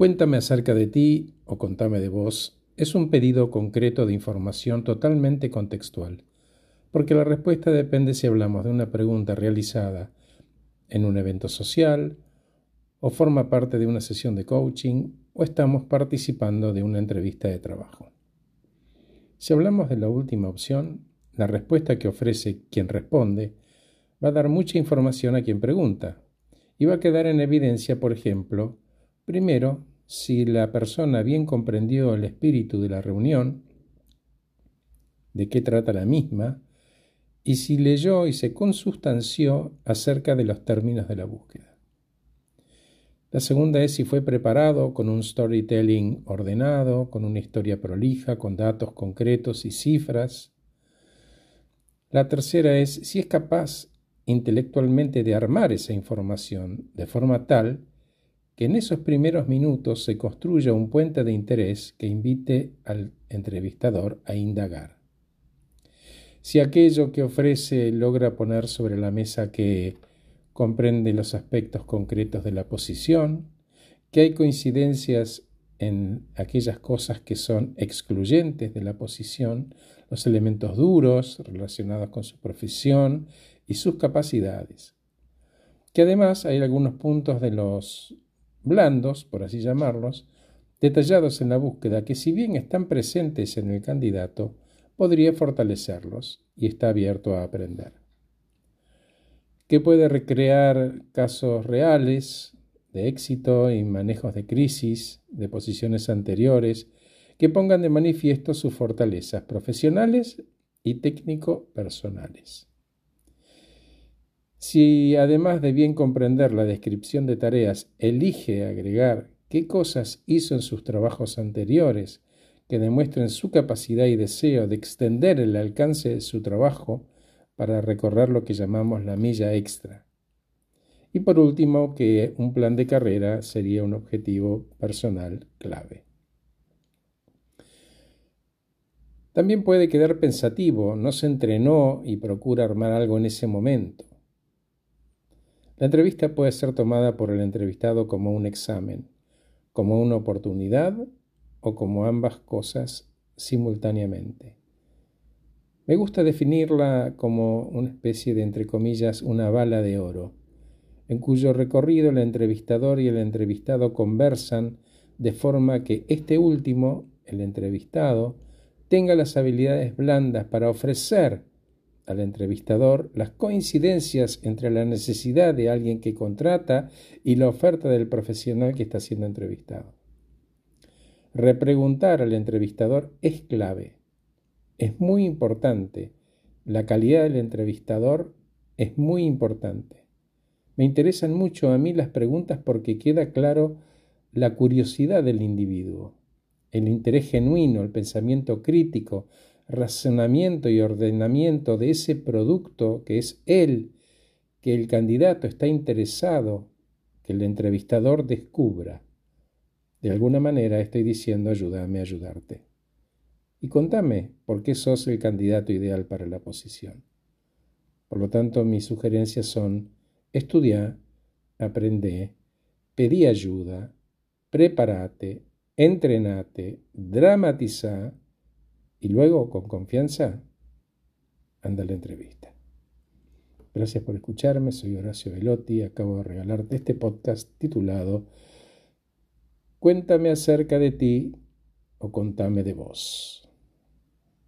Cuéntame acerca de ti o contame de vos es un pedido concreto de información totalmente contextual, porque la respuesta depende si hablamos de una pregunta realizada en un evento social, o forma parte de una sesión de coaching, o estamos participando de una entrevista de trabajo. Si hablamos de la última opción, la respuesta que ofrece quien responde va a dar mucha información a quien pregunta, y va a quedar en evidencia, por ejemplo, primero, si la persona bien comprendió el espíritu de la reunión, de qué trata la misma, y si leyó y se consustanció acerca de los términos de la búsqueda. La segunda es si fue preparado con un storytelling ordenado, con una historia prolija, con datos concretos y cifras. La tercera es si es capaz intelectualmente de armar esa información de forma tal que en esos primeros minutos se construya un puente de interés que invite al entrevistador a indagar. Si aquello que ofrece logra poner sobre la mesa que comprende los aspectos concretos de la posición, que hay coincidencias en aquellas cosas que son excluyentes de la posición, los elementos duros relacionados con su profesión y sus capacidades. Que además hay algunos puntos de los blandos, por así llamarlos, detallados en la búsqueda que si bien están presentes en el candidato, podría fortalecerlos y está abierto a aprender. Que puede recrear casos reales de éxito y manejos de crisis, de posiciones anteriores, que pongan de manifiesto sus fortalezas profesionales y técnico-personales. Si además de bien comprender la descripción de tareas, elige agregar qué cosas hizo en sus trabajos anteriores que demuestren su capacidad y deseo de extender el alcance de su trabajo para recorrer lo que llamamos la milla extra. Y por último, que un plan de carrera sería un objetivo personal clave. También puede quedar pensativo, no se entrenó y procura armar algo en ese momento. La entrevista puede ser tomada por el entrevistado como un examen, como una oportunidad o como ambas cosas simultáneamente. Me gusta definirla como una especie de, entre comillas, una bala de oro, en cuyo recorrido el entrevistador y el entrevistado conversan de forma que este último, el entrevistado, tenga las habilidades blandas para ofrecer al entrevistador las coincidencias entre la necesidad de alguien que contrata y la oferta del profesional que está siendo entrevistado. Repreguntar al entrevistador es clave, es muy importante. La calidad del entrevistador es muy importante. Me interesan mucho a mí las preguntas porque queda claro la curiosidad del individuo, el interés genuino, el pensamiento crítico, razonamiento y ordenamiento de ese producto que es él, que el candidato está interesado que el entrevistador descubra. De alguna manera estoy diciendo ayúdame a ayudarte. Y contame por qué sos el candidato ideal para la posición. Por lo tanto, mis sugerencias son estudia, aprende, pedí ayuda, prepárate, entrenate, dramatiza, y luego, con confianza, anda la entrevista. Gracias por escucharme, soy Horacio Velotti, acabo de regalarte este podcast titulado Cuéntame acerca de ti o contame de vos.